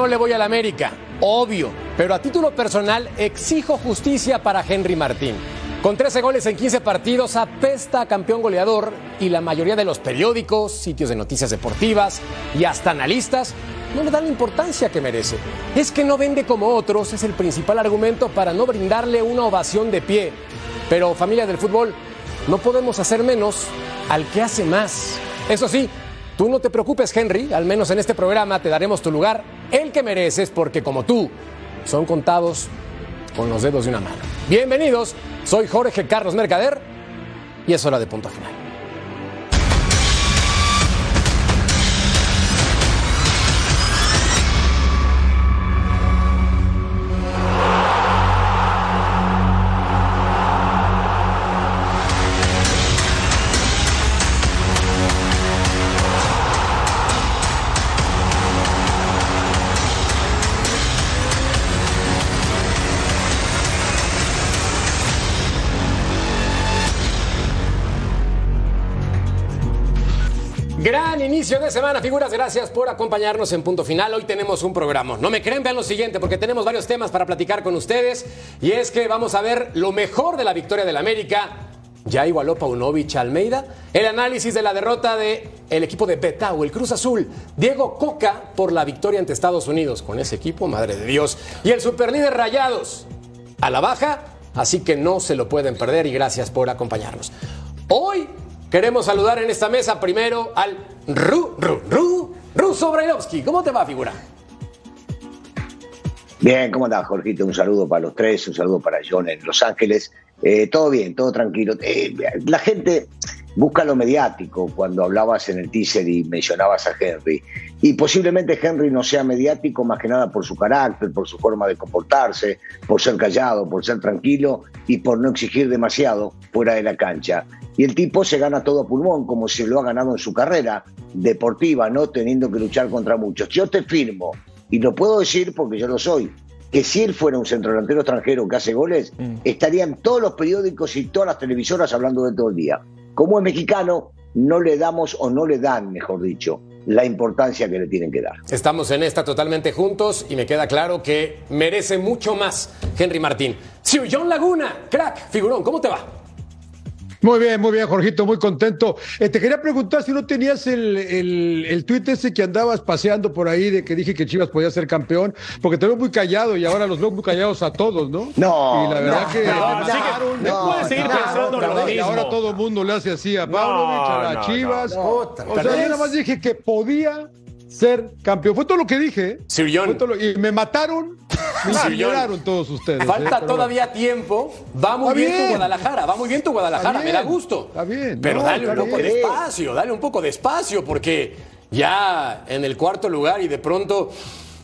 no le voy a la América, obvio, pero a título personal exijo justicia para Henry Martín. Con 13 goles en 15 partidos, apesta a campeón goleador y la mayoría de los periódicos, sitios de noticias deportivas y hasta analistas no le dan la importancia que merece. Es que no vende como otros, es el principal argumento para no brindarle una ovación de pie. Pero familia del fútbol, no podemos hacer menos al que hace más. Eso sí, tú no te preocupes Henry, al menos en este programa te daremos tu lugar, el que mereces, porque como tú, son contados con los dedos de una mano. Bienvenidos, soy Jorge Carlos Mercader y es hora de punto final. Inicio de semana, figuras. Gracias por acompañarnos en punto final. Hoy tenemos un programa. No me creen, vean lo siguiente, porque tenemos varios temas para platicar con ustedes. Y es que vamos a ver lo mejor de la victoria del América. Ya igualó Paunovic Almeida. El análisis de la derrota del el equipo de Betao, el Cruz Azul. Diego Coca por la victoria ante Estados Unidos con ese equipo, madre de Dios. Y el superlíder Rayados a la baja, así que no se lo pueden perder y gracias por acompañarnos. Hoy Queremos saludar en esta mesa primero al Ru, Ru, Ru, Ruso Brailovsky. ¿Cómo te va, figura? Bien, ¿cómo andás, Jorgito? Un saludo para los tres, un saludo para John en Los Ángeles. Eh, todo bien, todo tranquilo. Eh, la gente busca lo mediático cuando hablabas en el teaser y mencionabas a Henry. Y posiblemente Henry no sea mediático más que nada por su carácter, por su forma de comportarse, por ser callado, por ser tranquilo y por no exigir demasiado fuera de la cancha. Y el tipo se gana todo a pulmón, como se lo ha ganado en su carrera deportiva, no teniendo que luchar contra muchos. Yo te firmo, y lo puedo decir porque yo lo soy, que si él fuera un centro delantero extranjero que hace goles, mm. estarían todos los periódicos y todas las televisoras hablando de todo el día. Como es mexicano, no le damos o no le dan, mejor dicho, la importancia que le tienen que dar. Estamos en esta totalmente juntos y me queda claro que merece mucho más Henry Martín. Sí, John Laguna, crack, figurón, ¿cómo te va? Muy bien, muy bien, Jorgito, muy contento. Eh, te quería preguntar si no tenías el, el, el tuit ese que andabas paseando por ahí de que dije que Chivas podía ser campeón, porque te veo muy callado y ahora los veo muy callados a todos, ¿no? No. Y la verdad no, que. No, no, seguir pensando lo mismo. Y ahora todo el mundo le hace así a Pavlovich, a las Chivas. o sea, yo nada más dije que podía ser campeón. Fue todo lo que dije. Sirión. y me mataron. Lloraron todos ustedes. Falta ¿eh? todavía tiempo. Va muy bien, tu Guadalajara. Va muy bien tu Guadalajara. Me da gusto. Está bien. Pero dale un poco de espacio. Dale un poco de espacio porque ya en el cuarto lugar y de pronto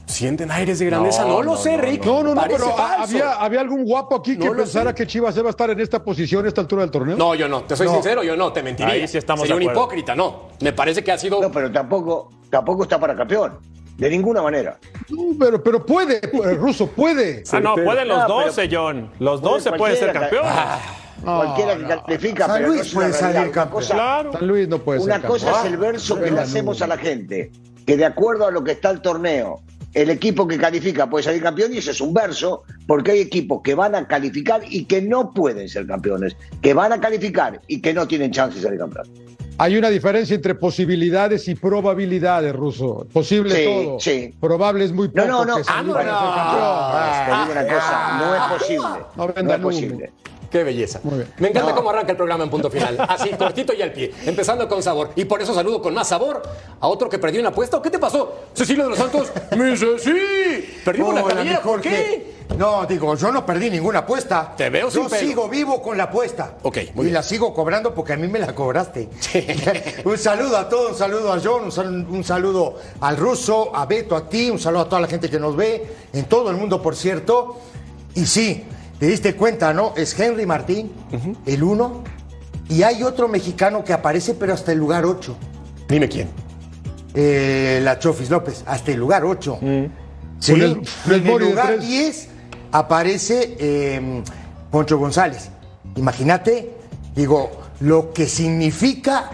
sienten aires de grandeza. No, lo sé, Rick. No, no, no, pero había, había, algún guapo aquí que pensara que Chivas iba a estar en esta posición a esta altura del torneo. No, yo no. Te soy sincero, yo no. Te mentiría. Ahí sí estamos Sería un hipócrita, no. Me parece que ha sido. No, pero tampoco, tampoco está para campeón. De ninguna manera. No, pero, pero puede, el ruso puede. Ah, no, pueden los 12, John. Los 12 puede ser campeón. Ah, cualquiera que califica, San pero Luis no puede salir campeón. Claro. San Luis no puede Una ser cosa campeón. es el verso que le hacemos a la gente, que de acuerdo a lo que está el torneo, el equipo que califica puede salir campeón y ese es un verso, porque hay equipos que van a calificar y que no pueden ser campeones, que van a calificar y que no tienen chance de salir campeón. Hay una diferencia entre posibilidades y probabilidades, Ruso. Posible Sí, todo. sí. Probable es muy poco No, no, no. que Ah, no, no. campeón. Te digo una cosa, no es posible. No es posible. Qué belleza. Muy bien. Me encanta No. cómo arranca el programa en punto final. Así, cortito y al pie. Empezando con sabor. Y por eso saludo con más sabor a otro que perdió una apuesta. ¿O qué te pasó? Cecilia de los Santos me dice, sí. Perdimos la Hola, cabellera. ¿Por qué? No, digo, yo no perdí ninguna apuesta. Te veo sin Yo pelo. sigo vivo con la apuesta. Ok, muy y bien. la sigo cobrando porque a mí me la cobraste. un saludo a todos, un saludo a John, un sal- un saludo al ruso, a Beto, a ti, un saludo a toda la gente que nos ve, en todo el mundo, por cierto. Y sí, te diste cuenta, ¿no? Es Henry Martín, el uno, y hay otro mexicano que aparece, pero hasta el lugar 8. Dime quién. Eh, la Chofis López, hasta el lugar 8. Sí, Funes- en Funes el de lugar tres. 10 aparece eh, Poncho González. Imagínate, digo, lo que significa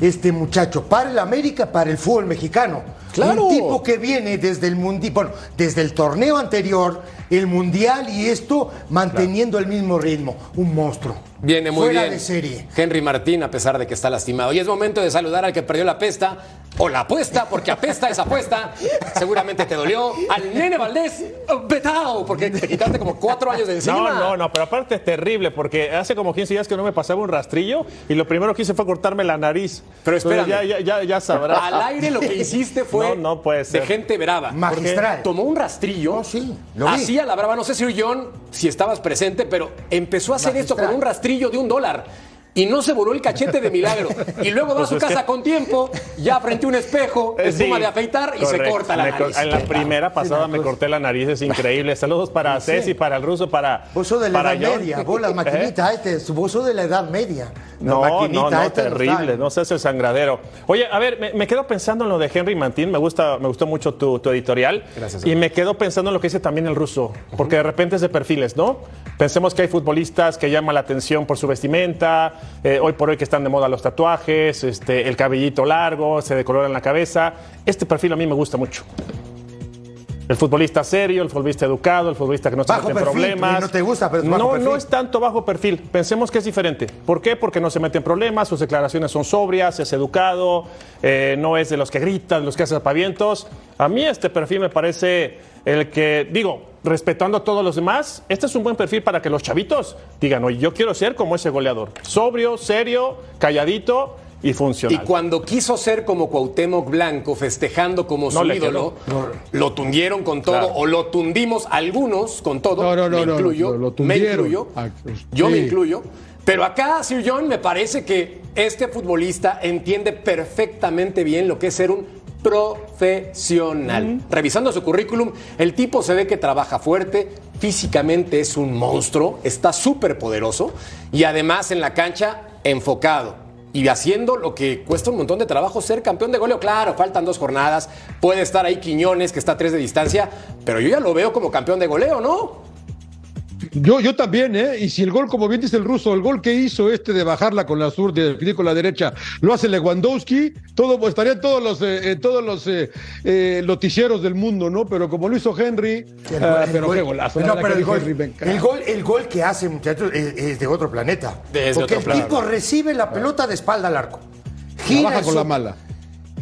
este muchacho para el América, para el fútbol mexicano. Claro. Un tipo que viene desde el mundi, bueno, desde el torneo anterior, el mundial y esto manteniendo el mismo ritmo. Un monstruo. Viene muy Fuera bien. de serie. Henry Martín, a pesar de que está lastimado. Y es momento de saludar al que perdió la pesta, o la apuesta, porque apesta es apuesta. Seguramente te dolió. Al nene Valdés, Betao, porque te quitaste como cuatro años de encima. No, no, no, pero aparte es terrible porque hace como 15 días que no me pasaba un rastrillo y lo primero que hice fue cortarme la nariz. Pero espérame. Ya, ya, ya, ya sabrás. Al aire lo que hiciste fue No, no puede ser. de gente brava. Magistral. Tomó un rastrillo, sí, lo vi. hacía la brava, no sé si John, si estabas presente, pero empezó a hacer esto con un rastrillo de un dólar. Y no se voló el cachete de milagro. Y luego va a Pues su casa con tiempo, ya frente a un espejo, Eh, espuma sí, de afeitar y se correcto. corta la Me co- nariz. En la primera pasada me corté la nariz, es increíble. Saludos para Ceci, para el ruso, para. Vos sos de la edad John. media, vos las ¿Eh? maquinitas, este, vos sos de la edad media. La No, maquinita no, no, esta terrible, no seas el sangradero. Oye, a ver, me, me quedo pensando en lo de Henry Martín, me gusta, me gustó mucho tu, tu editorial. Gracias. Y me quedo pensando en lo que dice también el ruso, porque de repente es de perfiles, ¿no? Pensemos que hay futbolistas que llaman la atención por su vestimenta, eh, hoy por hoy que están de moda los tatuajes, este, el cabellito largo, se decoloran la cabeza. Este perfil a mí me gusta mucho. El futbolista serio, el futbolista educado, el futbolista que no se mete en problemas. no te gusta, pero es bajo no, perfil. no es tanto bajo perfil. Pensemos que es diferente. ¿Por qué? Porque no se mete en problemas, sus declaraciones son sobrias, es educado, eh, no es de los que gritan, de los que hacen apavientos. A mí este perfil me parece el que, digo, respetando a todos los demás, este es un buen perfil para que los chavitos digan, oye, yo quiero ser como ese goleador. Sobrio, serio, calladito y Y funcional. cuando quiso ser como Cuauhtémoc Blanco, festejando como su No ídolo, lo tundieron con todo, Claro. o lo tundimos algunos con todo. No, no, no, me incluyo, lo- me incluyo, Ah, pues, yo me incluyo. Pero acá, Sir John, me parece que este futbolista entiende perfectamente bien lo que es ser un profesional. Revisando su currículum, el tipo se ve que trabaja fuerte, físicamente es un monstruo, está súper poderoso y además en la cancha enfocado. Y haciendo lo que cuesta un montón de trabajo ser campeón de goleo. Claro, faltan dos jornadas. Puede estar ahí Quiñones, que está a tres de distancia. Pero yo ya lo veo como campeón de goleo, ¿no? Yo, yo también, ¿eh? Y si el gol, como bien dice el ruso, el gol que hizo este de bajarla con la sur, de definir con la derecha, lo hace Lewandowski, todo, pues, estarían todos los, eh, eh, todos los eh, eh, noticieros del mundo, ¿no? Pero como lo hizo Henry, El gol- el pero gol- qué golazo. No, pero el gol, Henry, el, gol, el gol que hace, muchachos, es, es de otro planeta. Porque otro el tipo recibe la pelota de espalda al arco. La Gira, baja con su, la mala.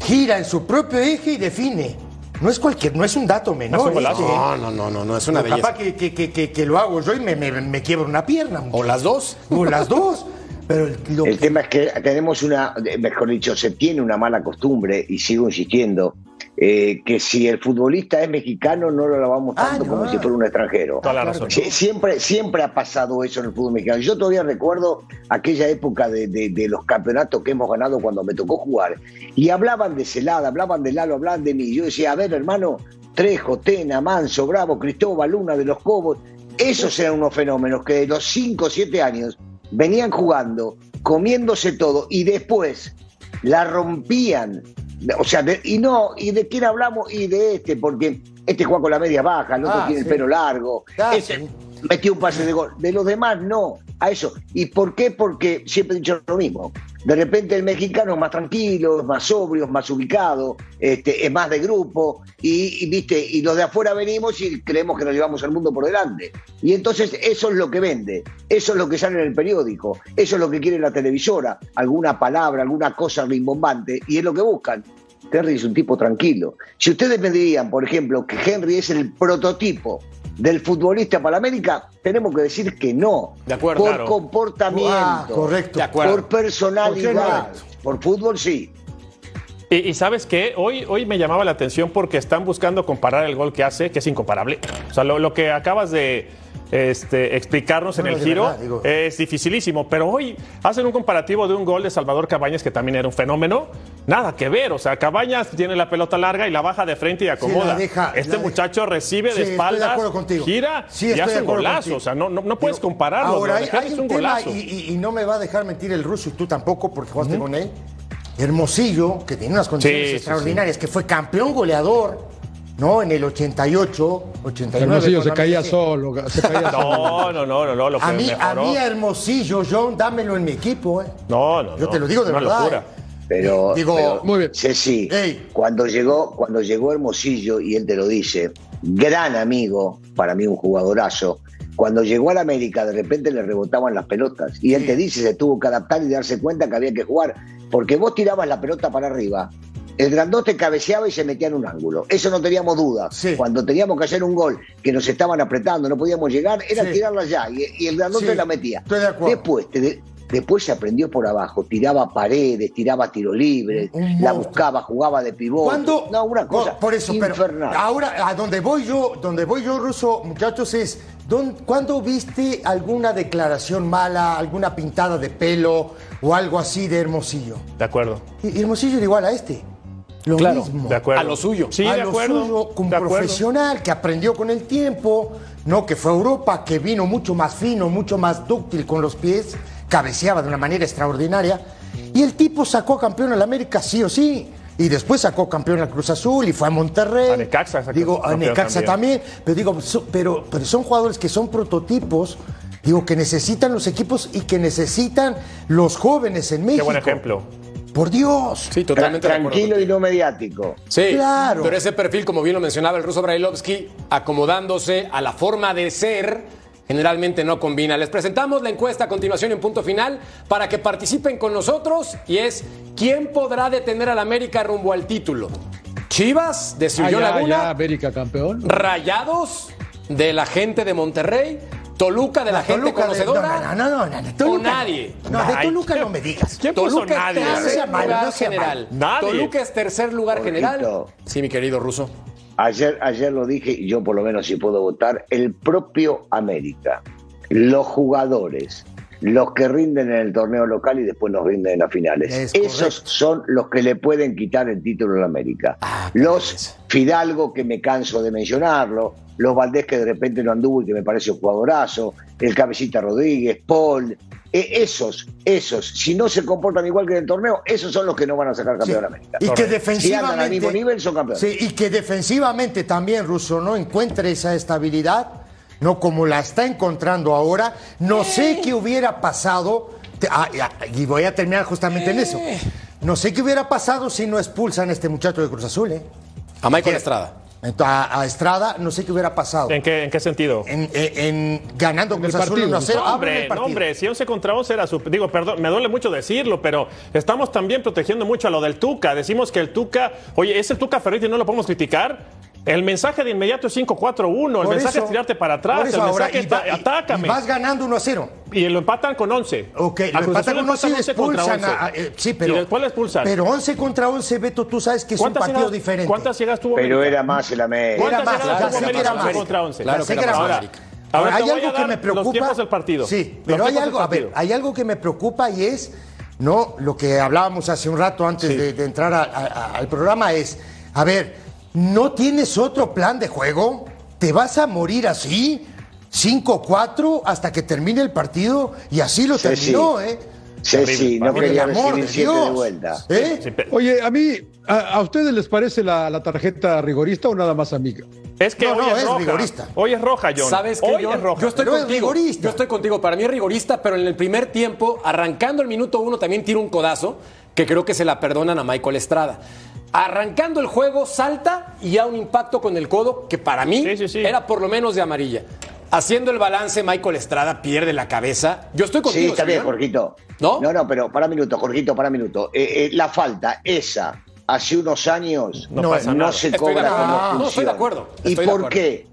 gira en su propio eje y define. No es cualquier, no es un dato menor. Golazo. este. No, no, no, no, no es una belleza. capaz que, que, que, que- que lo hago yo y me, me, me quiebro una pierna. O las dos. O las dos. Pero el, lo El que- tema es que tenemos una, mejor dicho, se tiene una mala costumbre, y sigo insistiendo, eh, que si el futbolista es mexicano no lo lavamos Ah, tanto no. como si fuera un extranjero. Toda la claro razón. Sí, siempre, siempre ha pasado eso en el fútbol mexicano. Yo todavía recuerdo aquella época de, de- de los campeonatos que hemos ganado cuando me tocó jugar. Y hablaban de Celada, hablaban de Lalo, hablaban de mí. Yo decía, a ver, hermano, Trejo, Tena, Manso, Bravo, Cristóbal, Luna de los Cobos. Esos eran unos fenómenos que de los 5 o 7 años venían jugando, comiéndose todo y después la rompían. O sea, de- y no, ¿y de quién hablamos? Y de este, porque este juega con la media baja, el otro Ah, tiene sí. el pelo largo, Ah, este sí. metió un pase de gol. De los demás, no, a eso. ¿Y por qué? Porque siempre he dicho lo mismo. De repente el mexicano es más tranquilo, es más sobrio, es más ubicado, este, es más de grupo, y, viste, y los de afuera venimos y creemos que nos llevamos al mundo por delante. Y entonces eso es lo que vende, eso es lo que sale en el periódico, eso es lo que quiere la televisora, alguna palabra, alguna cosa rimbombante, y es lo que buscan. Henry es un tipo tranquilo. Si ustedes me dirían, por ejemplo, que Henry es el prototipo del futbolista para América, tenemos que decir que no. De acuerdo, Por claro. comportamiento. Ah, correcto. De acuerdo. Por personalidad. Correcto. Por fútbol, sí. Y, y sabes qué, hoy, hoy me llamaba la atención porque están buscando comparar el gol que hace, que es incomparable. O sea, lo, lo que acabas de este, explicarnos en el de giro verdad, digo. es dificilísimo, pero hoy hacen un comparativo de un gol de Salvador Cabañas, que también era un fenómeno. Nada que ver, o sea, Cabañas tiene la pelota larga y la baja de frente y acomoda. la deja- este la deja. muchacho recibe Sí, de de espaldas, contigo. gira Sí, y de hace un golazo. contigo. O sea, no, no, no puedes compararlo. Ahora, lo hay, de Henry hay es un un tema, golazo. y, no me va a dejar mentir el ruso, y tú tampoco, porque jugaste con él. Hermosillo, que tiene unas condiciones Sí, sí, extraordinarias, que fue campeón goleador, ¿no? En el 88, 89. Hermosillo se caía solo, se caía solo. No, no, no, no, no, lo A mí, a mí Hermosillo, John, dámelo en mi equipo, ¿eh? No, no, Yo no, te lo digo de una verdad. locura. ¿eh? Pero, Digo, pero, muy bien. Ceci, Ey. cuando llegó, cuando llegó Hermosillo, y él te lo dice, gran amigo, para mí un jugadorazo, cuando llegó a la América de repente le rebotaban las pelotas. Y él te dice, se tuvo que adaptar y darse cuenta que había que jugar. Porque vos tirabas la pelota para arriba, el grandote cabeceaba y se metía en un ángulo. Eso no teníamos dudas. Sí. Cuando teníamos que hacer un gol, que nos estaban apretando, no podíamos llegar, era Sí. tirarla allá. Y, y el grandote Sí, la metía. estoy de acuerdo. Después, te- después se aprendió por abajo, tiraba paredes, tiraba tiro libre, Un la monstruo. buscaba, jugaba de pivote. ¿Cuándo? No, una cosa No, por eso, pero infernal. ahora a donde voy yo, donde voy yo, Ruso, muchachos, es ¿dón- ¿cuándo viste alguna declaración mala, alguna pintada de pelo o algo así de Hermosillo? De acuerdo. Y Hermosillo era igual a este. Lo Claro, mismo. De acuerdo. A lo suyo. Sí, a de lo acuerdo. suyo, como de acuerdo. profesional que aprendió con el tiempo, no que fue a Europa, que vino mucho más fino, mucho más dúctil con los pies, cabeceaba de una manera extraordinaria. Y el tipo sacó campeón al América sí o sí. Y después sacó campeón al Cruz Azul y fue a Monterrey. A Necaxa sacó Digo, a Necaxa también. también. Pero digo, so- pero, pero son jugadores que son prototipos. Digo, que necesitan los equipos y que necesitan los jóvenes en México. Qué buen ejemplo. Por Dios. Sí, totalmente Tranquilo y no mediático. Sí, Claro. pero ese perfil, como bien lo mencionaba el ruso Brailovsky, acomodándose a la forma de ser, generalmente no combina. Les presentamos la encuesta a continuación en punto final para que participen con nosotros y es ¿quién podrá detener al América rumbo al título? Chivas de Ah, Ciudad ya, Laguna, ya, América campeón. Rayados de la gente de Monterrey, Toluca de la gente Toluca conocedora No, no, no, no, o Toluca- nadie. No, de Toluca ¿qué- no me digas. ¿Quién puso Toluca nadie? es tercer lugar no general. Nadie. Toluca es tercer lugar general. Sí, mi querido ruso. Ayer, ayer lo dije y yo por lo menos si puedo votar, el propio América, los jugadores, los que rinden en el torneo local y después nos rinden en las finales. Es Esos correcto. son los que le pueden quitar el título al América. Ah, los. Fidalgo, que me canso de mencionarlo, los Valdés, que de repente no anduvo y que me parece un jugadorazo, el Cabecita Rodríguez, Paul. eh, esos, esos, si no se comportan igual que en el torneo, esos son los que no van a sacar campeón Sí. a América. Y que Si andan defensivamente. al mismo nivel, son campeones. Sí, y que defensivamente también, Russo, no encuentre esa estabilidad, no como la está encontrando ahora. No sé qué hubiera pasado. ah, y voy a terminar justamente en eso. No sé qué hubiera pasado si no expulsan a este muchacho de Cruz Azul, ¿eh? A Michael ¿Qué? Estrada. A, a Estrada, no sé qué hubiera pasado. ¿En qué, en qué sentido? En, en- en ganando el Cruz Azul partido. 1 a 0. No, Hablo hombre, no, hombre, si 11 contra 11 era su... Digo, perdón, me duele mucho decirlo, pero estamos también protegiendo mucho a lo del Tuca. Decimos que el Tuca, oye, ese Tuca Ferretti no lo podemos criticar. El mensaje de inmediato es 5-4-1, el mensaje eso- es tirarte para atrás, el ahora, mensaje va- es atácame. y vas ganando 1 a 0. Y lo empatan con 11. Ok, A lo empatan con 11 y 11 contra expulsan. 11. a- a- eh, sí, pero. Y después le expulsan. Pero 11 contra 11, Beto, tú sabes que es un ¿Cuántas partido llegas- diferente. ¿Cuántas llegas tuvo Pero América? era más el América. ¿Cuántas Era más, ya tuvo sé que América era más. 11 contra 11? Claro que era más. Ahora hay algo que me los preocupa. tiempos del partido. Sí, Los pero hay algo, a ver, hay algo que me preocupa y es, no, lo que hablábamos hace un rato antes de, entrar al programa es, a ver, ¿no tienes otro plan de juego? ¿Te vas a morir así? 5-4 hasta que termine el partido y así lo Sí, terminó, sí. ¿eh? Sí, sí, no quería amor recibir de siete de Dios. vuelta. ¿Eh? Oye, a mí, a, a ustedes les parece la, la tarjeta rigorista o nada más amiga? Es que No, hoy no, es, es roja. rigorista. Hoy es roja, John. ¿Sabes qué, Hoy John? es roja. Yo estoy Pero es contigo. rigorista. Yo estoy contigo. Para mí es rigorista, pero en el primer tiempo, arrancando el minuto uno, también tira un codazo que creo que se la perdonan a Michael Estrada. Arrancando el juego, salta y ya un impacto con el codo que para mí Sí, sí, sí. era por lo menos de amarilla. Haciendo el balance, Michael Estrada pierde la cabeza. Yo estoy contigo. Sí, está bien. Jorgito. ¿No? No, no, pero para minuto, Jorgito, para minuto. Eh, eh, la falta, esa, hace unos años, No se Estoy cobra como No, estoy de acuerdo. ¿Y Estoy por acuerdo. qué?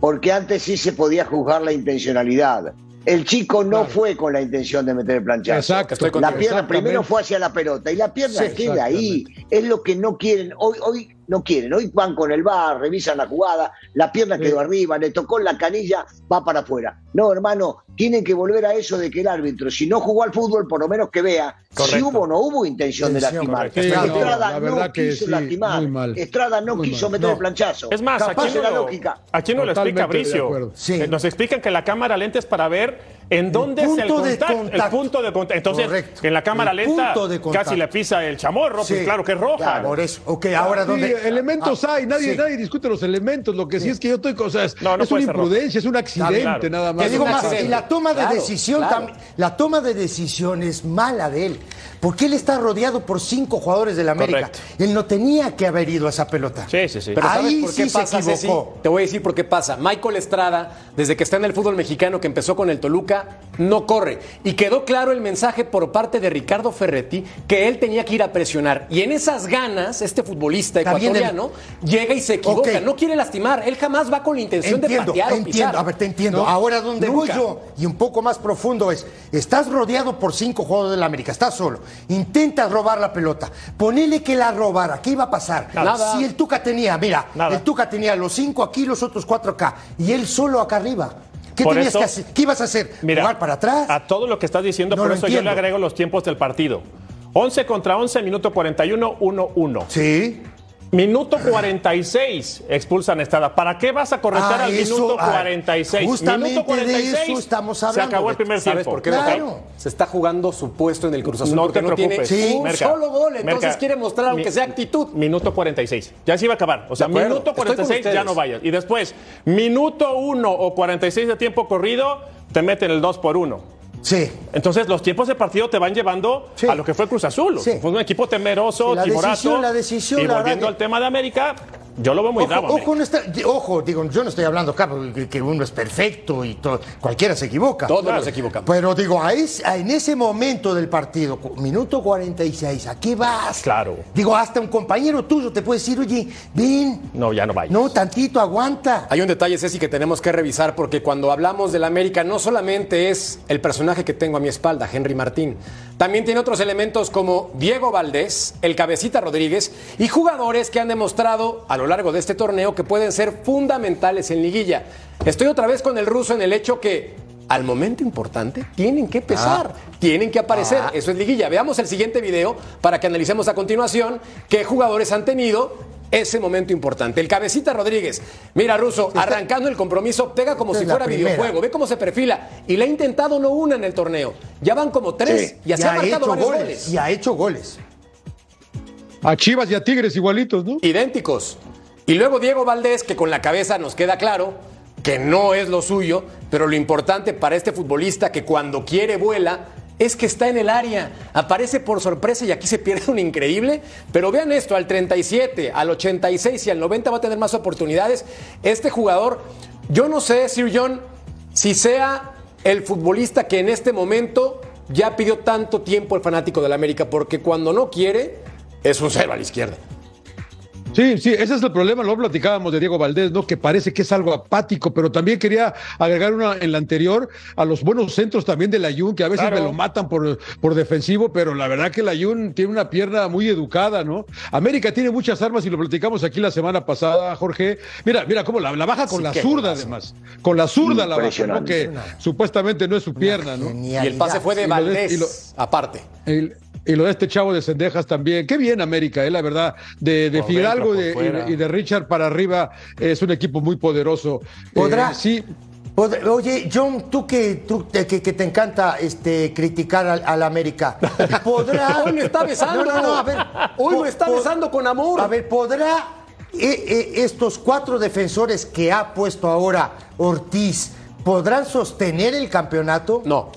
Porque antes sí se podía juzgar la intencionalidad. El chico no fue con la intención de meter el planchazo. Exacto, estoy la pierna primero fue hacia la pelota y la pierna Sí, queda ahí. Es lo que no quieren. Hoy, hoy no quieren. Hoy van con el bar, revisan la jugada, la pierna quedó arriba, le tocó la canilla, va para afuera. No, hermano, tienen que volver a eso de que el árbitro, si no jugó al fútbol, por lo menos que vea si hubo o no hubo intención de lastimar. no, Estrada la no, que quiso sí, lastimar. Estrada no Muy quiso mal. meter No. el planchazo. Es más, Capaz aquí no, la lógica. aquí no lo explica Bricio. Eh, Nos explican que la cámara lenta es para ver en dónde es el punto de contacto. El contacto. punto de contacto. Entonces, Correcto. en la cámara lenta de casi le pisa el chamorro, Sí, pues claro que es roja. claro, por eso. Ok, ahora Sí, dónde. elementos Ah, hay, nadie, sí. nadie discute los elementos. Lo que sí, es que yo estoy cosas. No, no es una imprudencia, es un accidente claro. nada más. Te digo más, y la toma de Claro, decisión claro. también, la toma de decisión es mala de él, porque él está rodeado por cinco jugadores del América. Correcto. Él no tenía que haber ido a esa pelota. Sí, sí, sí. Pero ¿sabes Ahí por qué sí se pasa, equivocó. Te voy a decir por qué pasa. Michael Estrada, desde que está en el fútbol mexicano, que empezó con el Toluca, no corre. Y quedó claro el mensaje por parte de Ricardo Ferretti que él tenía que ir a presionar. Y en esas ganas, este futbolista el- ecuatoriano llega y se equivoca. No quiere lastimar. Él jamás va con la intención Entiendo, de patear o pisar. a ver, te entiendo. No, Ahora, donde voy yo, y un poco más profundo es, estás rodeado por cinco jugadores del América, estás solo, intentas robar la pelota, ponele que la robara, ¿qué iba a pasar? Nada. Si el Tuca tenía, mira, Nada. el Tuca tenía los cinco aquí, los otros cuatro acá, y él solo acá arriba. ¿Qué Por tenías eso- que hacer? ¿Qué ibas a hacer? Mira, ¿Jugar para atrás? A todo lo que estás diciendo, No por eso yo le agrego los tiempos del partido. 11 contra 11, minuto 41, 1-1. Sí. Minuto 46 expulsan a Estrada. ¿Para qué vas a corretar Ah, al eso, minuto ah, 46? justamente minuto 46 de eso estamos Se hablando, acabó el primer ¿Sabes tiempo. por qué? Claro. Beto? Se está jugando su puesto en el Cruz Azul No porque te no preocupes. tiene Sí. un Merca, solo gol. Entonces Merca, quiere mostrar, aunque sea actitud. Minuto 46. Ya se iba a acabar. O sea, minuto estoy con 46 ya no vayas. Y después, minuto 1 o 46 de tiempo corrido, te meten el 2 por 1. Sí. Entonces, los tiempos de partido te van llevando Sí. a lo que fue Cruz Azul. Sí. Fue un equipo temeroso, Sí, la timorato. decisión, la decisión, y volviendo al tema de América, yo lo veo muy Ojo, bravo. ojo, no está- ojo, digo, yo no estoy hablando acá porque que uno es perfecto y todo, cualquiera se equivoca. Todos Claro. nos equivocamos. Pero digo, a es- a- en ese momento del partido, minuto 46, ¿a qué vas? Claro. Digo, hasta un compañero tuyo te puede decir, oye, ven, No, ya no vayas. no, tantito, aguanta. Hay un detalle, Ceci, que tenemos que revisar porque cuando hablamos del América no solamente es el personaje que tengo a mi espalda, Henry Martín, también tiene otros elementos como Diego Valdés, el Cabecita Rodríguez y jugadores que han demostrado a lo largo de este torneo que pueden ser fundamentales en liguilla. Estoy otra vez con el ruso en el hecho que al momento importante tienen que pesar, tienen que aparecer. Eso es liguilla. Veamos el siguiente video para que analicemos a continuación qué jugadores han tenido ese momento importante. El cabecita Rodríguez. Mira, Ruso, arrancando el compromiso, pega como Esta si fuera videojuego. Ve cómo se perfila. Y le ha intentado no una en el torneo. Ya van como tres Sí. y así ha marcado varios goles. Y ha hecho goles. A Chivas y a Tigres igualitos, ¿no? Idénticos. Y luego Diego Valdés, que con la cabeza nos queda claro que no es lo suyo, pero lo importante para este futbolista que cuando quiere vuela es que está en el área, aparece por sorpresa y aquí se pierde un increíble, pero vean esto, al 37, al 86 y al 90 va a tener más oportunidades. Este jugador, yo no sé, Sir John, si sea el futbolista que en este momento ya pidió tanto tiempo el fanático del América, porque cuando no quiere, es un cero a la izquierda. Sí, sí, ese es el problema. Lo platicábamos de Diego Valdés, ¿no? Que parece que es algo apático, pero también quería agregar una en la anterior a los buenos centros también del Ayun, que a veces Claro. me lo matan por, por defensivo, pero la verdad que el Ayun tiene una pierna muy educada, ¿no? América tiene muchas armas y lo platicamos aquí la semana pasada, Jorge. Mira, mira cómo la, la baja con Sí, la zurda, además. Con la zurda la baja, ¿no? Que supuestamente no es su pierna, ¿no? Y el pase fue de Y lo de- Valdés, y lo- aparte. El- y lo de este chavo de Cendejas también. Qué bien América, eh, la verdad. De, de Fidalgo dentro, y de- y, Richard para arriba es un equipo muy poderoso. ¿Podrá? Eh, sí, Pod- Oye, John, tú que, tú que, que te encanta este, criticar al, al América, ¿podrá? Hoy lo está besando. No, no, no, a ver. Hoy lo po- está besando con amor. A ver, ¿podrá eh, eh, estos cuatro defensores que ha puesto ahora Ortiz, ¿podrán sostener el campeonato? No.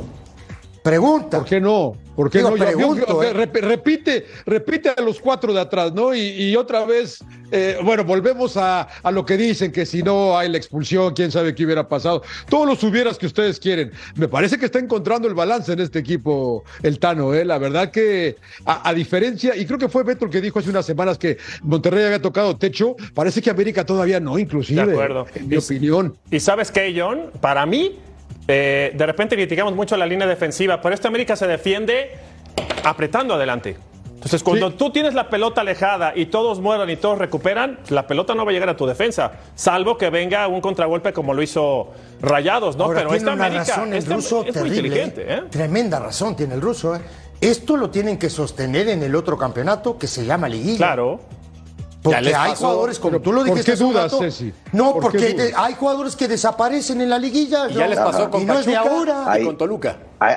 Pregunta. ¿por qué no? ¿Por qué Digo, no? Yo- yo- pregunto, yo- eh. rep- repite, repite a los cuatro de atrás, ¿no? Y, y otra vez, eh, bueno, volvemos a, a lo que dicen, que si no hay la expulsión, quién sabe qué hubiera pasado. Todos los hubieras que ustedes quieren. Me parece que está encontrando el balance en este equipo, el Tano, ¿eh? La verdad que, a, a diferencia, y creo que fue Beto el que dijo hace unas semanas que Monterrey había tocado techo, parece que América todavía no, inclusive. De acuerdo. En mi Y- opinión. Y sabes qué, John, para mí, eh, de repente criticamos mucho la línea defensiva, pero esta América se defiende apretando adelante. Entonces, cuando Sí. tú tienes la pelota alejada y todos mueran y todos recuperan, la pelota no va a llegar a tu defensa, salvo que venga un contragolpe como lo hizo Rayados, ¿no? Ahora, pero tiene esta una América razón el esta- ruso es muy terrible. inteligente, ¿eh? Tremenda razón tiene el ruso. ¿eh? Esto lo tienen que sostener en el otro campeonato que se llama Liguilla. Claro. Porque les hay jugadores, como tú lo ¿por dijiste qué hace un dudas, rato, Ceci? No, ¿Por qué porque de- hay jugadores que desaparecen en la liguilla. Y ya ¿no? les pasó con Y no es de Pachuca ahora. y Hay- con Toluca. Hay,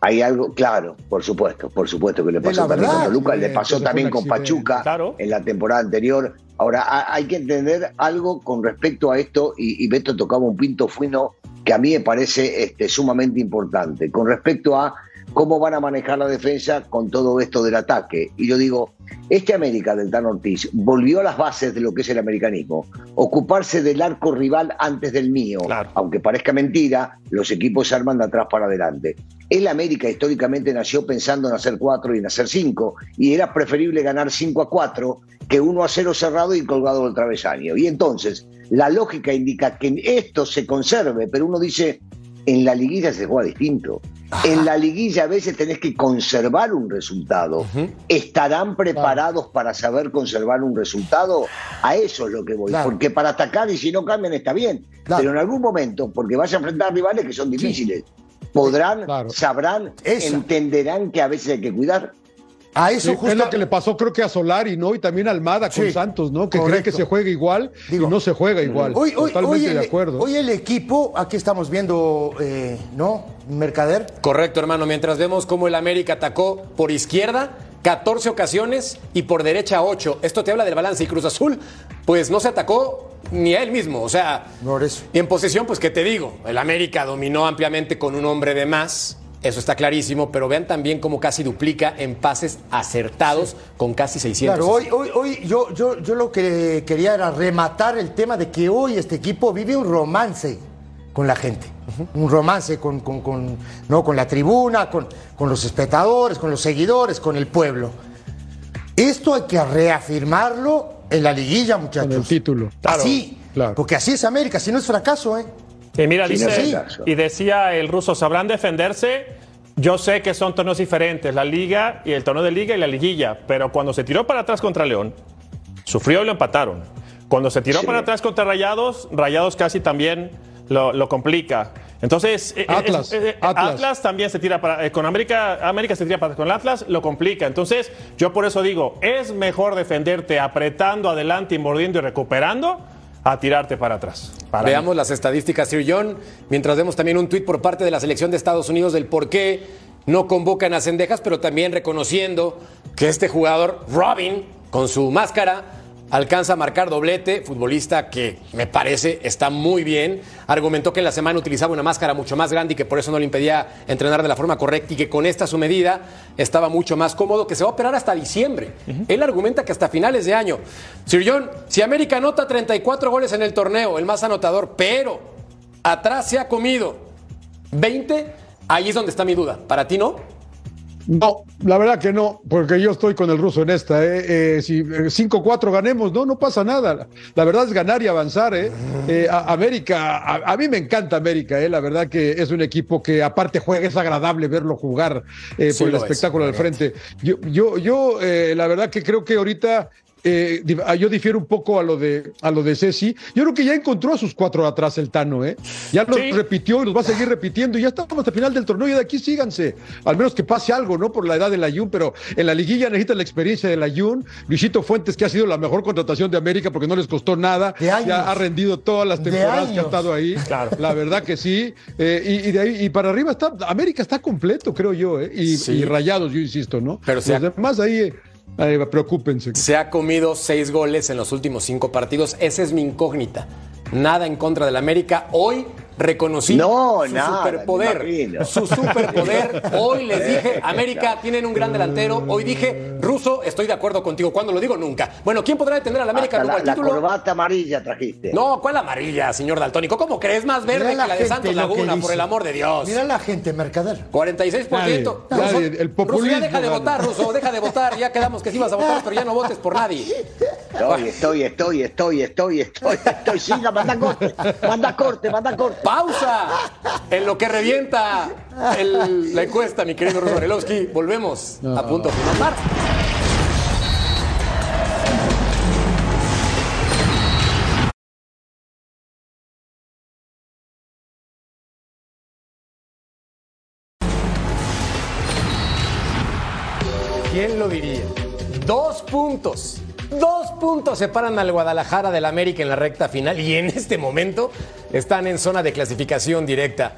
hay algo, claro, por supuesto, por supuesto que le pasó la también verdad. con Toluca, le pasó también con. Pachuca Claro. en la temporada anterior. Ahora, ha- hay que entender algo con respecto a esto, y, y Beto tocaba un pinto fino que a mí me parece este, sumamente importante, con respecto a cómo van a manejar la defensa con todo esto del ataque. Y yo digo, este América del Tan Ortiz volvió a las bases de lo que es el americanismo, ocuparse del arco rival antes del mío, Claro. aunque parezca mentira, los equipos se arman de atrás para adelante. El América históricamente nació pensando en hacer cuatro y en hacer cinco, y era preferible ganar 5 a 4 que 1 a 0 cerrado y colgado del travesaño. Y entonces, la lógica indica que esto se conserve, pero uno dice, en la liguilla se juega distinto. En la liguilla a veces tenés que conservar un resultado. ¿Estarán preparados para saber conservar un resultado? A eso es lo que voy. Claro. Porque para atacar y si no cambian está bien. Claro. Pero en algún momento, porque vas a enfrentar rivales que son difíciles, podrán, sabrán, Esa. entenderán que a veces hay que cuidar. A eso Sí, justo. es lo que le pasó creo que a Solari, ¿no? Y también a Almada con Sí, Santos, ¿no? Que cree que se juega igual Digo, y no se juega igual. Hoy, hoy- Totalmente hoy el, de acuerdo. hoy el equipo, aquí estamos viendo, eh, ¿no? Mercader. Correcto, hermano. Mientras vemos cómo el América atacó por izquierda 14 ocasiones y por derecha 8. Esto te habla del balance. Y Cruz Azul, pues no se atacó ni a él mismo. O sea, y en posesión, pues qué te digo. El América dominó ampliamente con un hombre de más. Eso está clarísimo, pero vean también cómo casi duplica en pases acertados con casi 600. Claro, hoy, hoy, hoy yo, yo, yo lo que quería era rematar el tema de que hoy este equipo vive un romance con la gente. Un romance con, con- con- ¿no? con la tribuna, con, con los espectadores, con los seguidores, con el pueblo. Esto hay que reafirmarlo en la liguilla, muchachos. Con el título. Claro, así, claro. porque así es América, si no es fracaso, ¿eh? Y mira, dice, y decía el ruso, ¿sabrán defenderse? Yo sé que son torneos diferentes, la liga y el torneo de liga y la liguilla, pero cuando se tiró para atrás contra León, sufrió y lo empataron. Cuando se tiró Sí. para atrás contra Rayados, Rayados casi también lo, lo complica. Entonces, eh, Atlas, es- eh, eh, Atlas. Atlas también se tira para, eh, con América, América se tira para con el Atlas, lo complica. Entonces, yo por eso digo, es mejor defenderte apretando adelante y mordiendo y recuperando a tirarte para atrás. Para. Veamos las estadísticas, Sir John, mientras vemos también un tuit por parte de la selección de Estados Unidos del por qué no convocan a Cendejas, pero también reconociendo que este jugador, Robin, con su máscara, alcanza a marcar doblete, futbolista que me parece está muy bien. Argumentó que en la semana utilizaba una máscara mucho más grande y que por eso no le impedía entrenar de la forma correcta y que con esta su medida estaba mucho más cómodo, que se va a operar hasta diciembre. Él argumenta que hasta finales de año. Sir John, si América anota 34 goles en el torneo, el más anotador, pero atrás se ha comido 20, ahí es donde está mi duda. ¿Para ti no? No, la verdad que no, porque yo estoy con el ruso en esta. ¿eh? Eh, si eh, 5-4 ganemos, no, no pasa nada. La verdad es ganar y avanzar. ¿eh? Eh, a- América, a, a mí me encanta América. ¿eh? La verdad que es un equipo que aparte juega, es agradable verlo jugar eh, Sí por el lo es, espectáculo al frente. Yo, yo, yo eh, la verdad que creo que ahorita eh, ah, yo difiero un poco a lo de a lo de Ceci. Yo creo que ya encontró a sus cuatro atrás el Tano, ¿eh? Ya lo Sí. repitió y los va a seguir repitiendo. Y ya estamos hasta el final del torneo y de aquí síganse. Al menos que pase algo, ¿no? Por la edad del Ayun, pero en la liguilla necesita la experiencia del Ayun. Luisito Fuentes, que ha sido la mejor contratación de América porque no les costó nada. De años. Ya ha rendido todas las De temporadas que ha estado ahí. Claro. La verdad que sí. Eh, y, y de ahí y para arriba está, América está completo, creo yo, ¿eh? Y, Sí. y rayados, yo insisto, ¿no? Pero se los demás ahí, ahí, preocúpense. Se ha comido seis goles en los últimos cinco partidos. Esa es mi incógnita. Nada en contra del América. Hoy reconocí No, su nada, superpoder. Su superpoder. Hoy les dije, América tienen un gran delantero. Hoy dije, Ruso, estoy de acuerdo contigo. ¿Cuándo lo digo? Nunca. Bueno, ¿quién podrá detener al América Hasta rumbo la, al la título? corbata amarilla trajiste. No, ¿cuál amarilla, señor Daltónico? ¿Cómo crees? Más verde que la de Santos Laguna, por el amor de Dios. Mira la gente, Mercader. 46%. Nadie, Ruso, nadie, el Ruso, ya deja de votar, Ruso, deja de votar. Ya quedamos que sí vas a votar, pero ya no votes por nadie. Estoy, estoy, estoy, estoy, estoy, estoy, estoy. Siga, manda corte, manda corte, manda corte. ¡Pausa! En lo que revienta el- la encuesta, mi querido Ruso Varelowski. Volvemos a punto final. ¿Quién lo diría? Dos puntos Dos puntos separan al Guadalajara del América en la recta final y en este momento están en zona de clasificación directa.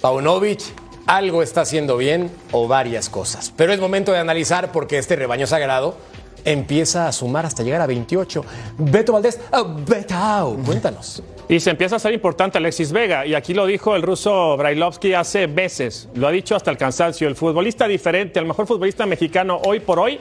Paunovic algo está haciendo bien o varias cosas. Pero es momento de analizar porque este rebaño sagrado empieza a sumar hasta llegar a 28. Beto Valdés, oh, Betao, cuéntanos. Y se empieza a ser importante Alexis Vega, y aquí lo dijo el ruso Brailovsky hace veces, lo ha dicho hasta el cansancio, el futbolista diferente, el mejor futbolista mexicano hoy por hoy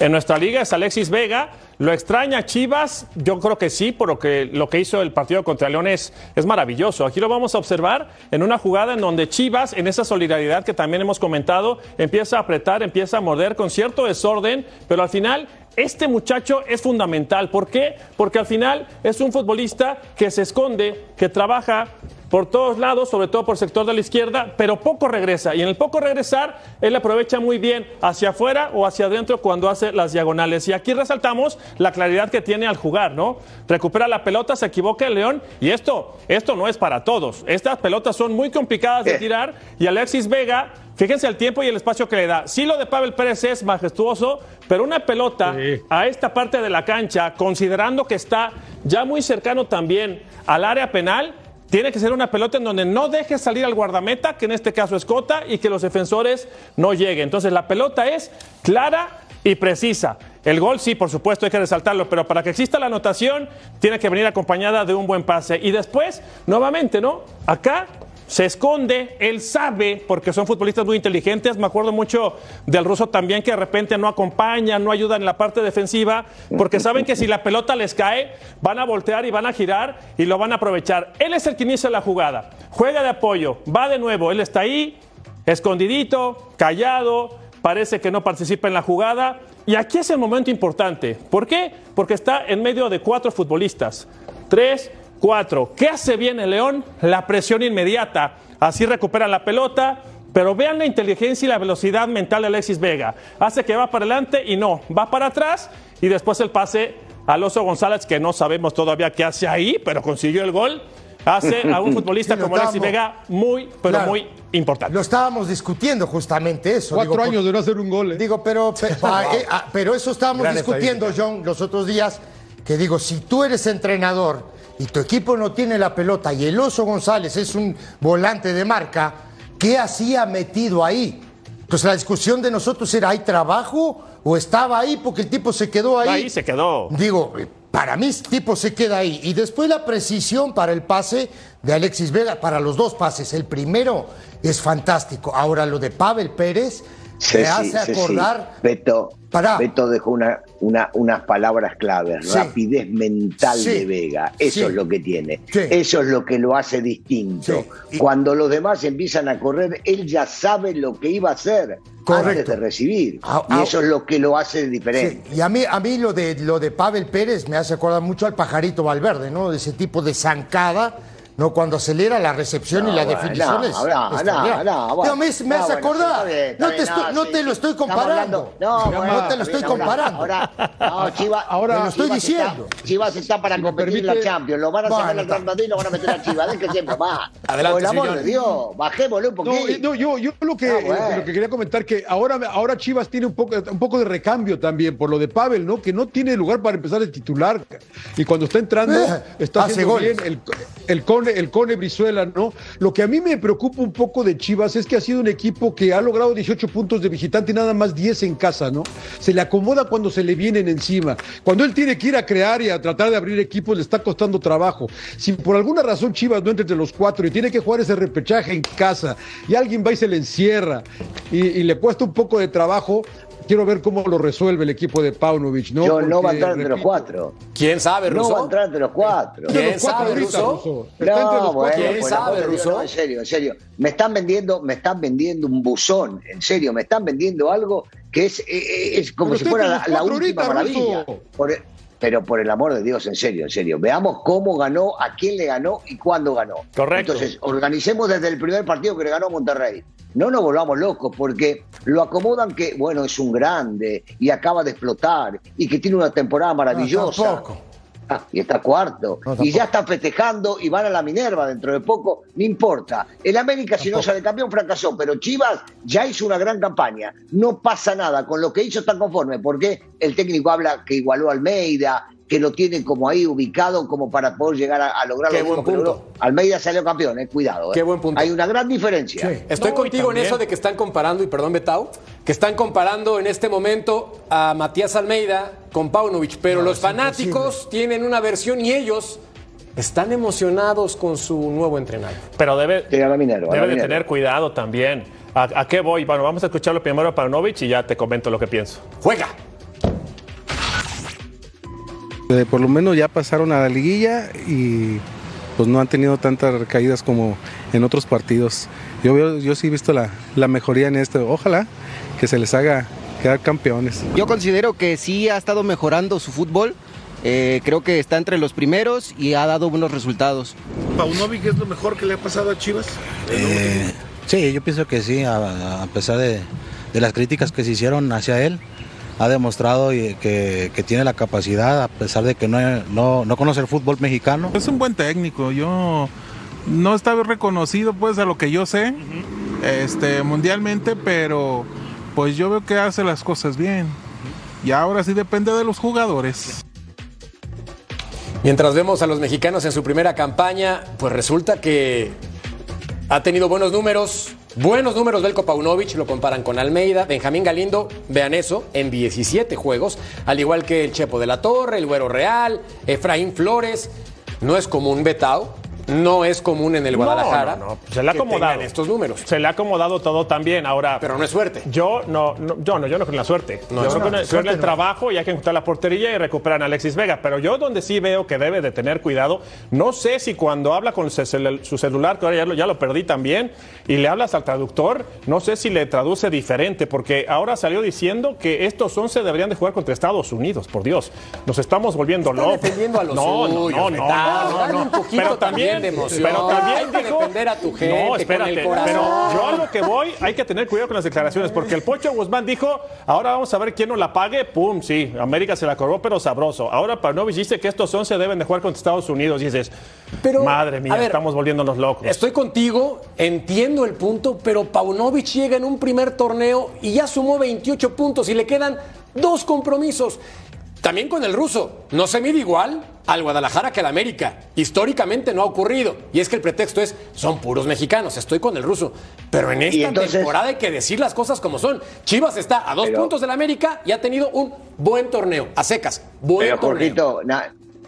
en nuestra liga es Alexis Vega. ¿Lo extraña Chivas? Yo creo que sí, porque lo que hizo el partido contra León es, es, maravilloso. Aquí lo vamos a observar en una jugada en donde Chivas, en esa solidaridad que también hemos comentado, empieza a apretar, empieza a morder con cierto desorden, pero al final este muchacho es fundamental. ¿Por qué? Porque al final es un futbolista que se esconde, que trabaja por todos lados, sobre todo por el sector de la izquierda, pero poco regresa. Y en el poco regresar, él aprovecha muy bien hacia afuera o hacia adentro cuando hace las diagonales. Y aquí resaltamos la claridad que tiene al jugar, ¿no? Recupera la pelota, se equivoca el León. Y esto, esto no es para todos. Estas pelotas son muy complicadas de tirar. Y Alexis Vega Fíjense el tiempo y el espacio que le da. Sí, lo de Pavel Pérez es majestuoso, pero una pelota a esta parte de la cancha, considerando que está ya muy cercano también al área penal, tiene que ser una pelota en donde no deje salir al guardameta, que en este caso es Cota, y que los defensores no lleguen. Entonces la pelota es clara y precisa. El gol sí, por supuesto, hay que resaltarlo, pero para que exista la anotación tiene que venir acompañada de un buen pase. Y después, nuevamente, ¿no? Acá se esconde, él sabe, porque son futbolistas muy inteligentes. Me acuerdo mucho del ruso también, que de repente no acompaña, no ayuda en la parte defensiva, porque saben que si la pelota les cae, van a voltear y van a girar y lo van a aprovechar. Él es el que inicia la jugada, juega de apoyo, va de nuevo, él está ahí, escondidito, callado, parece que no participa en la jugada. Y aquí es el momento importante. ¿Por qué? Porque está en medio de cuatro futbolistas. Tres, Cuatro, ¿qué hace bien el León? La presión inmediata. Así recupera la pelota, pero vean la inteligencia y la velocidad mental de Alexis Vega. Hace que va para adelante y no, va para atrás y después el pase a Alonso González, que no sabemos todavía qué hace ahí, pero consiguió el gol. Hace a un futbolista como Alexis Vega muy, pero muy importante. Lo estábamos discutiendo justamente eso. Cuatro años de no hacer un gol. ¿eh? Digo, pero, eh, ah, pero eso estábamos discutiendo, John, los otros días, que digo, si tú eres entrenador y tu equipo no tiene la pelota y el Oso González es un volante de marca, ¿qué hacía metido ahí? Entonces la discusión de nosotros era, ¿hay trabajo o estaba ahí porque el tipo se quedó ahí? Ahí se quedó. Digo, para mí el tipo se queda ahí. Y después la precisión para el pase de Alexis Vega, para los dos pases. El primero es fantástico. Ahora lo de Pavel Pérez me hace acordar... Beto, Beto dejó una, una, unas palabras claves, rapidez mental de Vega, eso es lo que tiene, eso es lo que lo hace distinto. Cuando los demás empiezan a correr, él ya sabe lo que iba a hacer antes de recibir, y eso es lo que lo hace diferente. Y a mí, a mí lo, de, lo de Pavel Pérez me hace acordar mucho al pajarito Valverde, ¿no? De ese tipo de zancada no, cuando acelera la recepción y la definición es. No, no, no, me, me hace acordar. no, te, estoy, no te lo estoy comparando. No, no te lo estoy comparando. Ahora, no, Chivas, ahora lo estoy diciendo. Chivas está para competir la Champions. Lo van a sacar al Real Madrid y lo van a meter a Chivas. Es que siempre va. Adelante, Por el amor de Dios, bajémosle un poquito. No, yo, yo lo, que, lo que quería comentar que ahora, ahora Chivas tiene un poco, un poco de recambio también por lo de Pavel, ¿no? Que no tiene lugar para empezar el titular. Y cuando está entrando, eh, está haciendo bien el, el, con el Cone Brizuela, ¿no? Lo que a mí me preocupa un poco de Chivas es que ha sido un equipo que ha logrado 18 puntos de visitante y nada más 10 en casa, ¿no? Se le acomoda cuando se le vienen encima. Cuando él tiene que ir a crear y a tratar de abrir equipos, le está costando trabajo. Si por alguna razón Chivas no entra entre los cuatro y tiene que jugar ese repechaje en casa y alguien va y se le encierra y, y le cuesta un poco de trabajo, quiero ver cómo lo resuelve el equipo de Paunovic, ¿no? Yo no va a entrar entre los cuatro. ¿Quién sabe, Russo? No va a entrar entre los cuatro. ¿Quién sabe, Russo? No, ¿Quién sabe, Russo? en serio, en serio. Me están vendiendo, me están vendiendo un buzón, en serio, me están vendiendo algo que es, eh, eh, es como si fuera la, última maravilla. Pero por el amor de Dios, en serio, en serio. Veamos cómo ganó, a quién le ganó y cuándo ganó. Correcto. Entonces, organicemos desde el primer partido que le ganó a Monterrey no nos volvamos locos porque lo acomodan que, bueno, es un grande y acaba de explotar y que tiene una temporada maravillosa. Y está cuarto. y ya está festejando y van a la Minerva dentro de poco. No importa. El América, si no sale campeón, fracasó. Pero Chivas ya hizo una gran campaña. No pasa nada. Con lo que hizo está conforme. Porque el técnico habla que igualó a Almeida, que lo tiene como ahí ubicado como para poder llegar a, lograr Qué buen punto. Almeida salió campeón, eh, cuidado. Qué buen punto. Hay una gran diferencia. Estoy contigo en eso de que están comparando, y perdón Betao, que están comparando en este momento a Matías Almeida con Paunovic, pero los fanáticos tienen una versión y ellos están emocionados con su nuevo entrenador. Pero debe, debe de tener cuidado también. ¿A, qué voy? Bueno, vamos a escucharlo primero a Paunovic y ya te comento lo que pienso. ¡Juega! Eh, por lo menos ya pasaron a la liguilla y pues no han tenido tantas recaídas como en otros partidos. Yo veo, yo sí he visto la, mejoría en esto. Ojalá que se les haga quedar campeones. Yo considero que sí ha estado mejorando su fútbol. Eh, creo que está entre los primeros y ha dado buenos resultados. ¿Paunovic es lo mejor que le ha pasado a Chivas? Eh, sí, yo pienso que sí, a, pesar de, de, las críticas que se hicieron hacia él ha demostrado que, tiene la capacidad, a pesar de que no, no, conoce el fútbol mexicano. Es un buen técnico, yo no está reconocido pues a lo que yo sé este, mundialmente, pero pues yo veo que hace las cosas bien. Y ahora sí depende de los jugadores. Mientras vemos a los mexicanos en su primera campaña, pues resulta que ha tenido buenos números, Buenos números del Paunovic, lo comparan con Almeida, Benjamín Galindo, vean eso, en 17 juegos, al igual que el Chepo de la Torre, el Güero Real, Efraín Flores. No es como un Betao, no es común en el Guadalajara. No, no, Se le ha acomodado. estos números. Se le ha acomodado todo también. Ahora. Pero no es suerte. Yo no, yo no, yo no creo en la suerte. yo creo que en el trabajo y hay que encontrar la portería y recuperar a Alexis Vega. Pero yo donde sí veo que debe de tener cuidado, no sé si cuando habla con su celular, que ahora ya lo, ya lo perdí también, y le hablas al traductor, no sé si le traduce diferente, porque ahora salió diciendo que estos 11 deberían de jugar contra Estados Unidos, por Dios. Nos estamos volviendo locos. defendiendo a los no, no, no, no, no, no, Pero también pero también hay defender a tu gente. No, espérate. Pero yo a lo que voy, hay que tener cuidado con las declaraciones, porque el Pocho Guzmán dijo: ahora vamos a ver quién nos la pague. Pum, sí, América se la cobró, pero sabroso. Ahora Paunovic dice que estos 11 deben de jugar contra Estados Unidos. Y dices, pero, madre mía, estamos volviéndonos locos. Estoy contigo, entiendo el punto, pero Paunovic llega en un primer torneo y ya sumó 28 puntos y le quedan dos compromisos. También con el ruso. No se mide igual al Guadalajara que al América. Históricamente no ha ocurrido. Y es que el pretexto es, son puros mexicanos, estoy con el ruso. Pero en esta temporada hay que decir las cosas como son. Chivas está a dos puntos del América y ha tenido un buen torneo, a secas. Buen torneo.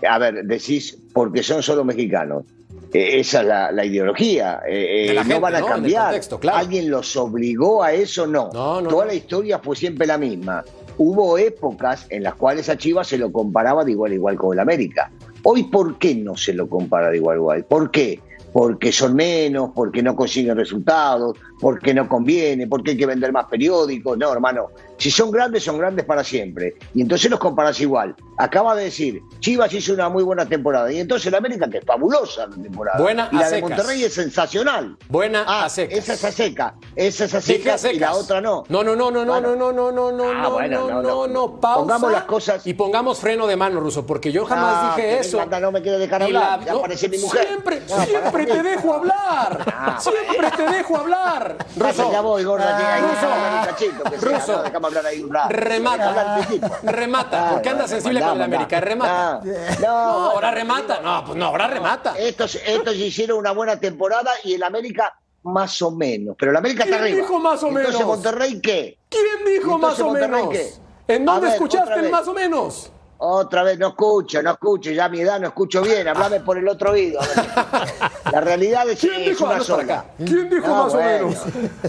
a ver, decís porque son solo mexicanos. Eh, esa es la, ideología. Eh, eh, no van a cambiar. ¿Alguien los obligó a eso? No Toda la historia fue siempre la misma hubo épocas en las cuales a Chivas se lo comparaba de igual a igual con el América. Hoy, ¿por qué no se lo compara de igual a igual? ¿Por qué? Porque son menos, porque no consiguen resultados, porque no conviene, porque hay que vender más periódicos. No, hermano, si son grandes, son grandes para siempre. Y entonces los comparás igual. Acaba de decir, Chivas hizo una muy buena temporada. Y entonces la América, que es fabulosa la temporada. Buena y la de Monterrey es sensacional. Buena ah, a secas. Esa es a seca. Esa es a seca y la otra no. No, no, no, no, no, bueno. no, no, no, no, ah, no, bueno, no, no, no, no, pausa. Pongamos las cosas. Y pongamos freno de mano, Ruso, porque yo jamás ah, dije eso. Encanta, no me quiero dejar hablar. La... Ya no, mi mujer. Siempre, ah. siempre te dejo hablar. Siempre te dejo hablar. Ruso. Ya voy, gorda. Ruso. Remata. Remata. ¿Por qué andas sensible con la América? Remata. No, ahora remata. No, pues no, ahora remata. Estos, estos hicieron una buena temporada y el América más o menos. Pero el América está arriba. ¿Quién dijo más o menos? ¿Monterrey qué? ¿Quién dijo más o menos? ¿En dónde escuchaste el más o menos? Otra vez no escucho, no escucho, ya a mi edad no escucho bien, hablame por el otro oído. La realidad es que es una sola. ¿Quién dijo más o menos?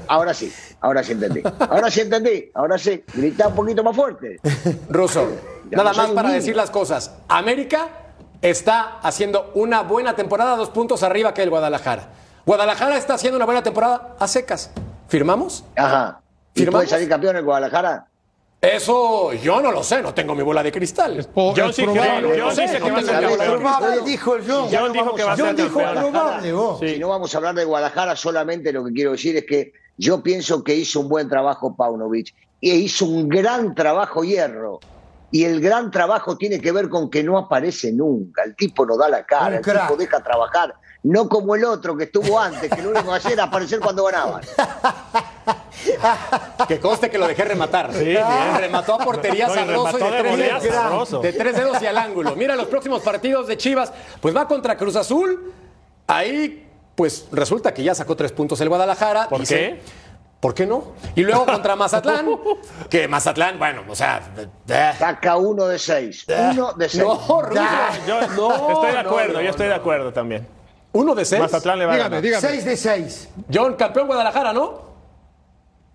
Ahora sí, ahora sí entendí. Ahora sí entendí, ahora sí. Grita un poquito más fuerte. Ruso, nada más para decir las cosas. América está haciendo una buena temporada, dos puntos arriba que el Guadalajara. Guadalajara está haciendo una buena temporada a secas. ¿Firmamos? Ajá. ¿Y puede salir campeón el Guadalajara? Eso yo no lo sé, no tengo mi bola de cristal. yo sí, creo, yo sí sé que va a ser campeón. Dijo el John. John dijo que va a ser campeón. Si no vamos a hablar de Guadalajara, solamente lo que quiero decir es que yo pienso que hizo un buen trabajo Paunovic y hizo un gran trabajo Hierro. y el gran trabajo tiene que ver con que no aparece nunca. El tipo no da la cara, el tipo deja trabajar. No como el otro que estuvo antes, que lo único que hacía era aparecer cuando ganaban. Que conste que lo dejé rematar. Sí, bien. Remató a portería No, y sabroso y remató de, de tres dedos, sabroso. de tres dedos y al ángulo. Mira los próximos partidos de Chivas. Pues va contra Cruz Azul. Ahí, pues resulta que ya sacó tres puntos el Guadalajara. ¿Por Dice, qué? ¿Por qué no? Y luego contra Mazatlán, que Mazatlán, bueno, o sea, eh, Saca uno de seis. Uno de seis. no, Rubio, Yo no, estoy de no, acuerdo, no, yo estoy no. de acuerdo también. Uno de seis. Mazatlán le va a Dígame, ganar. dígame. Seis de seis. John, campeón Guadalajara, ¿no?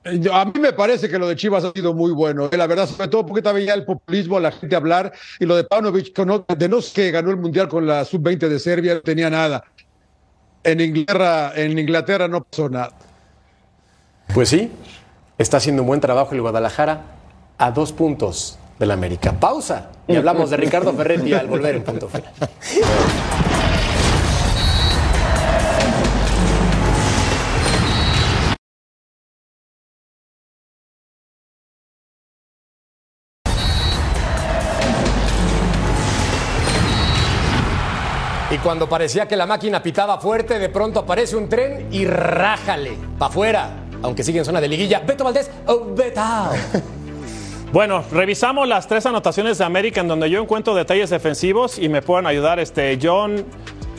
Eh, A mí me parece que lo de Chivas ha sido muy bueno. eh, La verdad, sobre todo porque también ya el populismo, la gente hablar y lo de no- de no que ganó el mundial con la sub-20 de Serbia, no tenía nada. En Inglaterra, en Inglaterra no pasó nada. Pues sí, está haciendo un buen trabajo el Guadalajara a dos puntos del América. Pausa y hablamos de Ricardo Ferretti al volver en punto final. Y cuando parecía que la máquina pitaba fuerte, de pronto aparece un tren y rájale para afuera. Aunque sigue en zona de liguilla. Beto Valdés, oh, Betao. Bueno, revisamos las tres anotaciones de América en donde yo encuentro detalles defensivos y me pueden ayudar este John,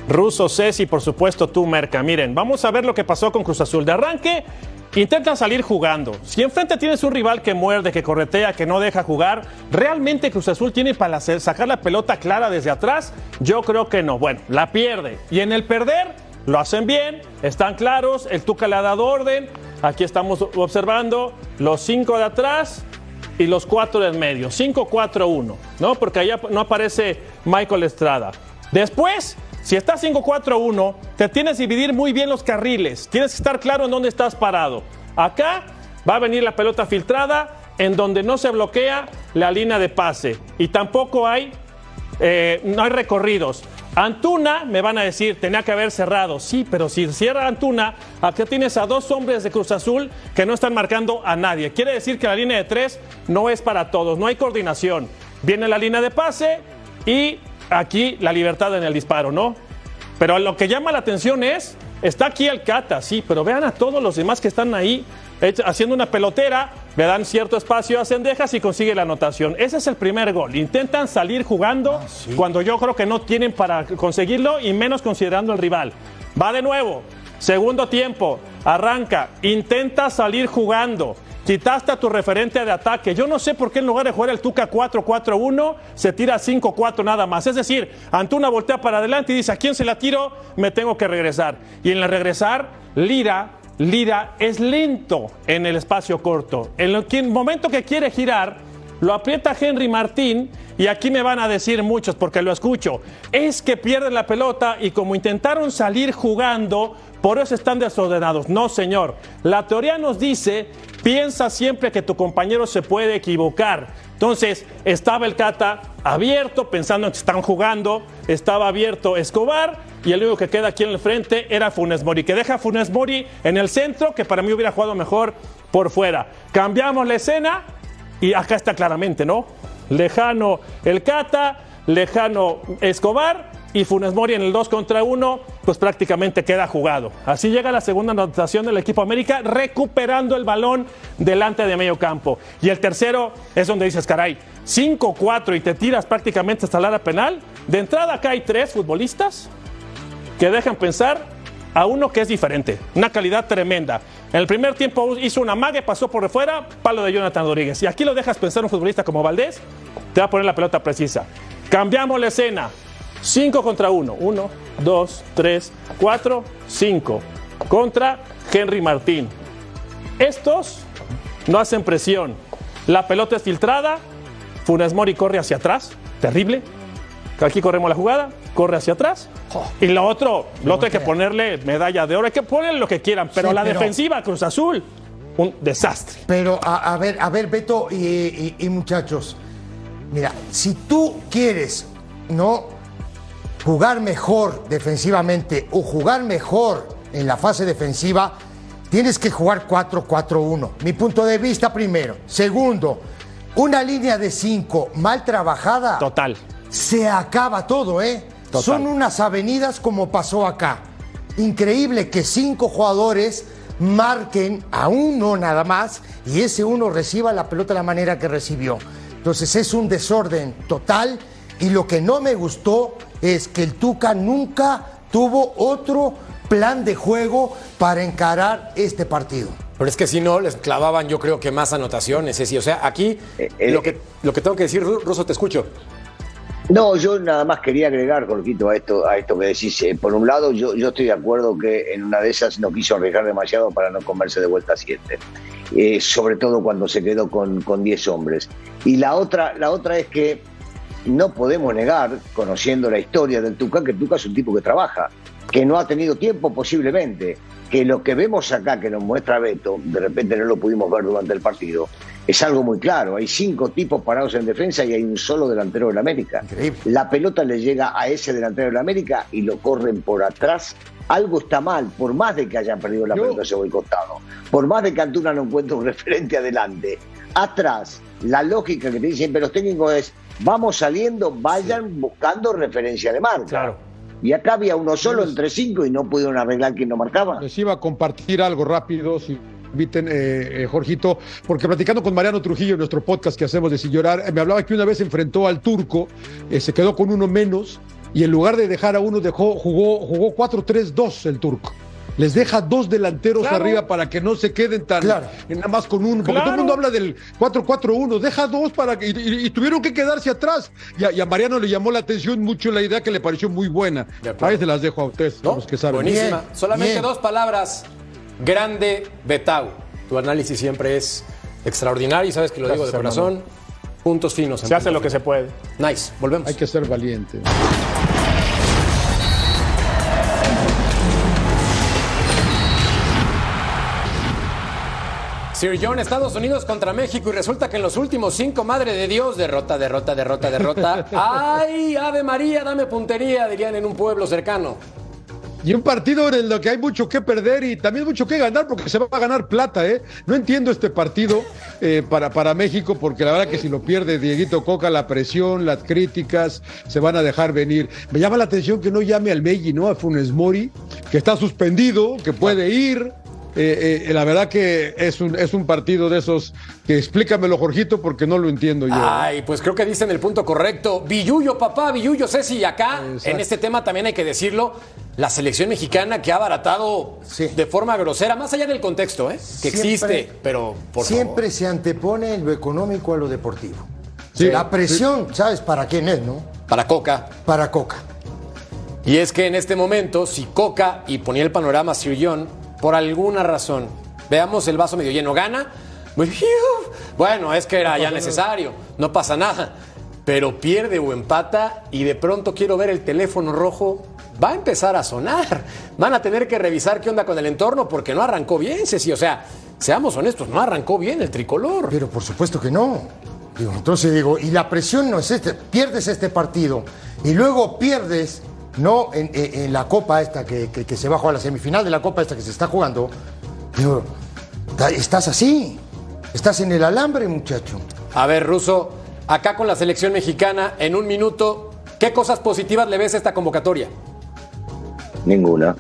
Russo, Ceci y por supuesto tú, Merca. Miren, vamos a ver lo que pasó con Cruz Azul. De arranque, intentan salir jugando. Si enfrente tienes un rival que muerde, que corretea, que no deja jugar, ¿realmente Cruz Azul tiene para sacar la pelota clara desde atrás? Yo creo que no. Bueno, la pierde. Y en el perder, lo hacen bien, están claros, el Tuca le ha dado orden. Aquí estamos observando los cinco de atrás y los cuatro del medio. 5-4-1, ¿no? Porque allá no aparece Michael Estrada. Después, si está 5-4-1, te tienes que dividir muy bien los carriles. Tienes que estar claro en dónde estás parado. Acá va a venir la pelota filtrada en donde no se bloquea la línea de pase. Y tampoco hay eh, no hay recorridos. Antuna, me van a decir, tenía que haber cerrado. Sí, pero si cierra Antuna, acá tienes a dos hombres de Cruz Azul que no están marcando a nadie. Quiere decir que la línea de tres no es para todos, no hay coordinación. Viene la línea de pase y aquí la libertad en el disparo, ¿no? Pero lo que llama la atención es, está aquí el Cata, sí, pero vean a todos los demás que están ahí haciendo una pelotera, le dan cierto espacio a Cendejas y consigue la anotación. Ese es el primer gol. Intentan salir jugando cuando yo creo que no tienen para conseguirlo y menos considerando el rival. Va de nuevo. Segundo tiempo. Arranca. Intenta salir jugando. Quitaste a tu referente de ataque. Yo no sé por qué en lugar de jugar el Tuca 4-4-1, se tira 5-4 nada más. Es decir, Antuna voltea para adelante y dice, ¿a quién se la tiro? Me tengo que regresar. Y en el regresar, Lira, Lira es lento en el espacio corto. En el momento que quiere girar, lo aprieta Henry Martín y aquí me van a decir muchos porque lo escucho. Es que pierden la pelota y como intentaron salir jugando, por eso están desordenados. No, señor. La teoría nos dice, piensa siempre que tu compañero se puede equivocar. Entonces, estaba el Cata abierto, pensando en que están jugando, estaba abierto Escobar y el único que queda aquí en el frente era Funes Mori, que deja Funes Mori en el centro, que para mí hubiera jugado mejor por fuera. Cambiamos la escena y acá está claramente, ¿no? Lejano el Cata, lejano Escobar y Funes Mori en el 2 contra 1, pues prácticamente queda jugado. Así llega la segunda anotación del equipo América, recuperando el balón delante de medio campo. Y el tercero es donde dices, caray, 5-4 y te tiras prácticamente hasta la área penal. De entrada acá hay tres futbolistas que dejan pensar a uno que es diferente, una calidad tremenda. En el primer tiempo hizo una mague, pasó por fuera, palo de Jonathan Rodríguez. Y aquí lo dejas pensar un futbolista como Valdés, te va a poner la pelota precisa. Cambiamos la escena. 5 contra 1. 1, 2, 3, 4, 5. Contra Henry Martín. Estos no hacen presión. La pelota es filtrada. Funes Mori corre hacia atrás. Terrible. Aquí corremos la jugada. Corre hacia atrás. Y lo otro, lo otro hay que ponerle medalla de oro. Hay que ponerle lo que quieran. Pero Sí, la pero- defensiva Cruz Azul, un desastre. Pero a, a ver, a ver, Beto y, y- y muchachos, mira, si tú quieres no jugar mejor defensivamente o jugar mejor en la fase defensiva, tienes que jugar 4-4-1. Mi punto de vista primero. Segundo, Una línea de cinco mal trabajada. Total. Se acaba todo, ¿eh? Total. Son unas avenidas como pasó acá. Increíble que cinco jugadores marquen a uno nada más y ese uno reciba la pelota de la manera que recibió. Entonces es un desorden total y lo que no me gustó es que el Tuca nunca tuvo otro plan de juego para encarar este partido. Pero es que si no, les clavaban yo creo que más anotaciones, sí. O sea, aquí lo, que, lo que tengo que decir, Ru- Ruso, te escucho. No, yo nada más quería agregar, Jorgito, a esto, a esto que decís. Eh, Por un lado, yo, yo estoy de acuerdo que en una de esas no quiso arriesgar demasiado para no comerse de vuelta a siete. Eh, sobre todo cuando se quedó con, con 10 hombres. Y la otra, la otra es que no podemos negar, conociendo la historia del Tuca, que el Tuca es un tipo que trabaja, que no ha tenido tiempo posiblemente, que lo que vemos acá que nos muestra Beto, de repente no lo pudimos ver durante el partido, es algo muy claro. Hay cinco tipos parados en defensa y hay un solo delantero del América. La pelota le llega a ese delantero del América y lo corren por atrás. Algo está mal, por más de que hayan perdido la pelota hacia el costado, por más de que Antuna no encuentre un referente adelante. Atrás, la lógica que te dicen pero los técnicos es, vamos saliendo, vayan buscando referencia de marca. Y acá había uno solo entre cinco y no pudieron arreglar quién no marcaba. Les iba a compartir algo rápido, si inviten, eh, eh, Jorgito, porque platicando con Mariano Trujillo en nuestro podcast que hacemos de Sin Llorar, eh, me hablaba que una vez enfrentó al turco, eh, se quedó con uno menos y en lugar de dejar a uno, dejó, jugó, jugó 4-3-2 el turco. Les deja dos delanteros Claro. arriba para que no se queden tan Claro. nada más con uno. Porque todo el mundo habla del 4-4-1. Deja dos para que. Y, y- y tuvieron que quedarse atrás. Y a, y a Mariano le llamó la atención mucho la idea que le pareció muy buena. Ahí se las dejo a ustedes, a los que saben. Buenísima. Solamente bien. dos palabras. Grande Betau. Tu análisis siempre es extraordinario y sabes que lo digo de corazón. Puntos finos. Se hace lo que se puede. Nice. Volvemos. Hay que ser valiente. Sir John, Estados Unidos contra México y resulta que en los últimos cinco, madre de Dios, derrota, derrota, derrota, derrota. ¡Ay, Ave María, dame puntería! Dirían en un pueblo cercano. Y un partido en el que hay mucho que perder y también mucho que ganar porque se va a ganar plata, ¿eh? No entiendo este partido eh, para, para México porque la verdad que si lo pierde Dieguito Coca, la presión, las críticas se van a dejar venir. Me llama la atención que no llame al Meji, ¿no? A Funes Mori, que está suspendido, que puede ir. Eh, eh, la verdad que es un, es un partido de esos que explícamelo, Jorgito, porque no lo entiendo yo. Ay, pues creo que dicen el punto correcto. Billuyo, papá, Billuyo, Ceci. Y acá, Exacto. en este tema también hay que decirlo, la selección mexicana que ha abaratado de forma grosera, más allá del contexto, ¿eh? Que Siempre- existe, pero por Siempre se antepone lo económico a lo deportivo. Sí. La presión, ¿sabes para quién es, no? Para Coca. Para Coca. Y es que en este momento, si Coca, y ponía el panorama Sir John, por alguna razón, veamos el vaso medio lleno, gana, bueno, es que era ya necesario, no pasa nada. Pero pierde o empata y de pronto quiero ver el teléfono rojo, va a empezar a sonar. Van a tener que revisar qué onda con el entorno porque no arrancó bien, Ceci. O sea, seamos honestos, no arrancó bien el tricolor. Pero por supuesto que no. Digo, entonces digo, y la presión no es este, pierdes este partido y luego pierdes, no en, en- en la copa esta que, que- que se va a jugar, la semifinal de la copa esta que se está jugando. Digo, estás así, estás en el alambre, muchacho. A ver, Ruso, acá con la selección mexicana, en un minuto, ¿qué cosas positivas le ves a esta convocatoria? Ninguna.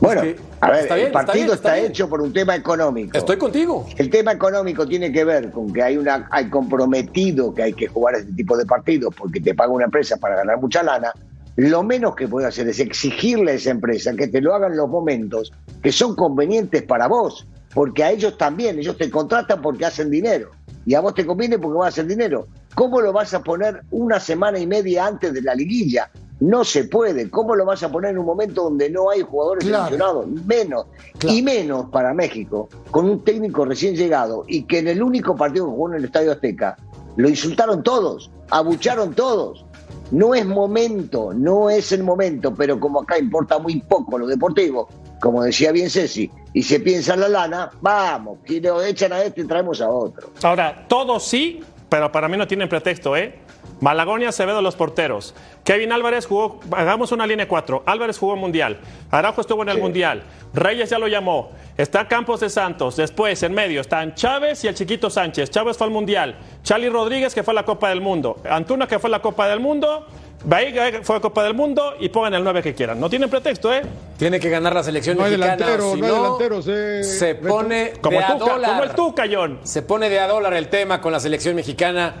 Bueno, a ver, está bien, el está partido bien, está, está bien. hecho por un tema económico. Estoy contigo. El tema económico tiene que ver con que hay una hay comprometido que hay que jugar este tipo de partidos porque te paga una empresa para ganar mucha lana. Lo menos que puede hacer es exigirle a esa empresa que te lo hagan los momentos que son convenientes para vos, porque a ellos también, ellos te contratan porque hacen dinero y a vos te conviene porque vas a hacer dinero. ¿Cómo lo vas a poner una semana y media antes de la liguilla? No se puede. ¿Cómo lo vas a poner en un momento donde no hay jugadores Claro. seleccionados? Menos. Y menos para México, con un técnico recién llegado y que en el único partido que jugó en el Estadio Azteca lo insultaron todos, abucharon todos. No es momento, no es el momento, pero como acá importa muy poco lo deportivo, como decía bien Ceci, y se piensa en la lana, vamos, que lo echan a este y traemos a otro. Ahora, todos sí, pero para mí no tienen pretexto, ¿eh? Malagón y Acevedo los porteros. Kevin Álvarez jugó, hagamos una línea 4. Álvarez jugó Mundial. Araujo estuvo en el Mundial. Reyes ya lo llamó. Está Campos de Santos. Después, en medio, están Chávez y el chiquito Sánchez. Chávez fue al Mundial. Charlie Rodríguez, que fue a la Copa del Mundo. Antuna, que fue a la Copa del Mundo. Veiga, que fue a la Copa del Mundo. Y pongan el 9 que quieran. No tienen pretexto, ¿eh? Tiene que ganar la selección No hay mexicana. delantero, si no hay delanteros, eh, Se pone Como de el a Tuca, dólar. como el Tuca, John. Se pone de a dólar el tema con la selección mexicana.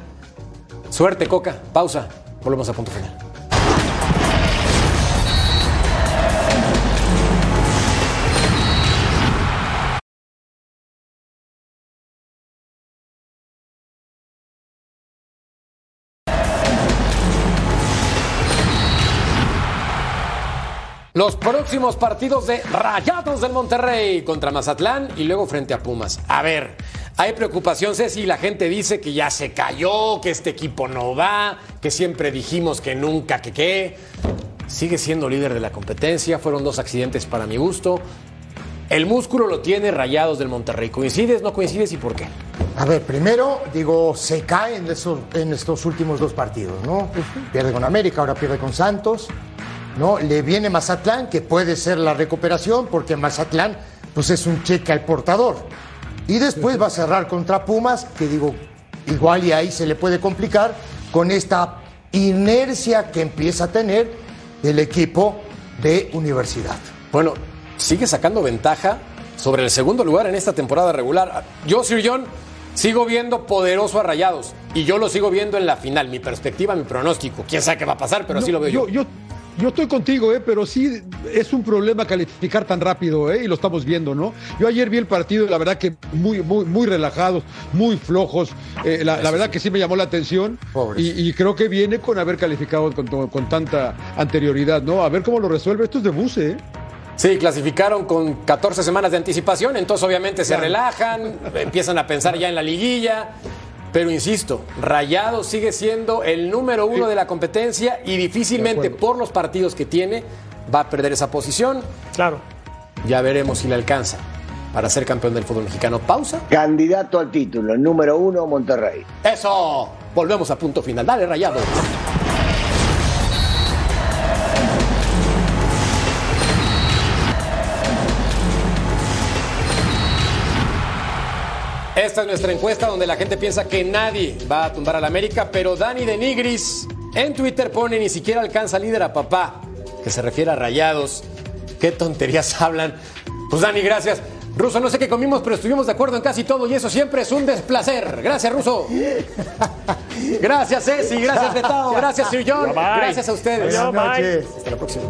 Suerte, Coca. Pausa. Volvemos a punto final. Los próximos partidos de Rayados del Monterrey contra Mazatlán y luego frente a Pumas. A ver, hay preocupación, Ceci, la gente dice que ya se cayó, que este equipo no va, que siempre dijimos que nunca, que qué. Sigue siendo líder de la competencia, fueron dos accidentes para mi gusto. El músculo lo tiene Rayados del Monterrey. ¿Coincides, no coincides y por qué? A ver, primero, digo, se cae en, esos- en estos últimos dos partidos, ¿no? Pierde con América, ahora pierde con Santos, ¿no? Le viene Mazatlán, que puede ser la recuperación, porque Mazatlán, pues es un cheque al portador. Y después va a cerrar contra Pumas, que digo, igual y ahí se le puede complicar con esta inercia que empieza a tener el equipo de universidad. Bueno, sigue sacando ventaja sobre el segundo lugar en esta temporada regular. Yo, Sir John, sigo viendo poderoso a Rayados y yo lo sigo viendo en la final. Mi perspectiva, mi pronóstico. Quién sabe qué va a pasar, pero así lo veo yo. yo, yo estoy contigo, ¿eh? pero sí es un problema calificar tan rápido, ¿eh? y lo estamos viendo, ¿no? Yo ayer vi el partido la verdad que muy, muy, muy relajados, muy flojos. eh, la, la verdad que sí me llamó la atención y, y creo que viene con haber calificado con, con tanta anterioridad, ¿no? A ver cómo lo resuelve. Esto es de Buse, ¿eh? Sí, clasificaron con 14 semanas de anticipación, entonces obviamente se relajan, empiezan a pensar ya en la liguilla. Pero insisto, Rayados sigue siendo el número uno de la competencia y difícilmente por los partidos que tiene va a perder esa posición. Claro. Ya veremos si le alcanza para ser campeón del fútbol mexicano. Pausa. Candidato al título, el número uno, Monterrey. Eso. Volvemos a punto final. Dale, Rayados. Esta es nuestra encuesta donde la gente piensa que nadie va a tumbar al América, pero Dani de Nigris en Twitter pone ni siquiera alcanza líder a papá, que se refiere a rayados. ¿Qué tonterías hablan? Pues Dani, gracias. Ruso, no sé qué comimos, pero estuvimos de acuerdo en casi todo y eso siempre es un desplacer. Gracias, Ruso. Gracias, Ceci. Gracias, Betao. Gracias, Sir John. Bye, bye. Gracias a ustedes. Noches. Hasta la próxima.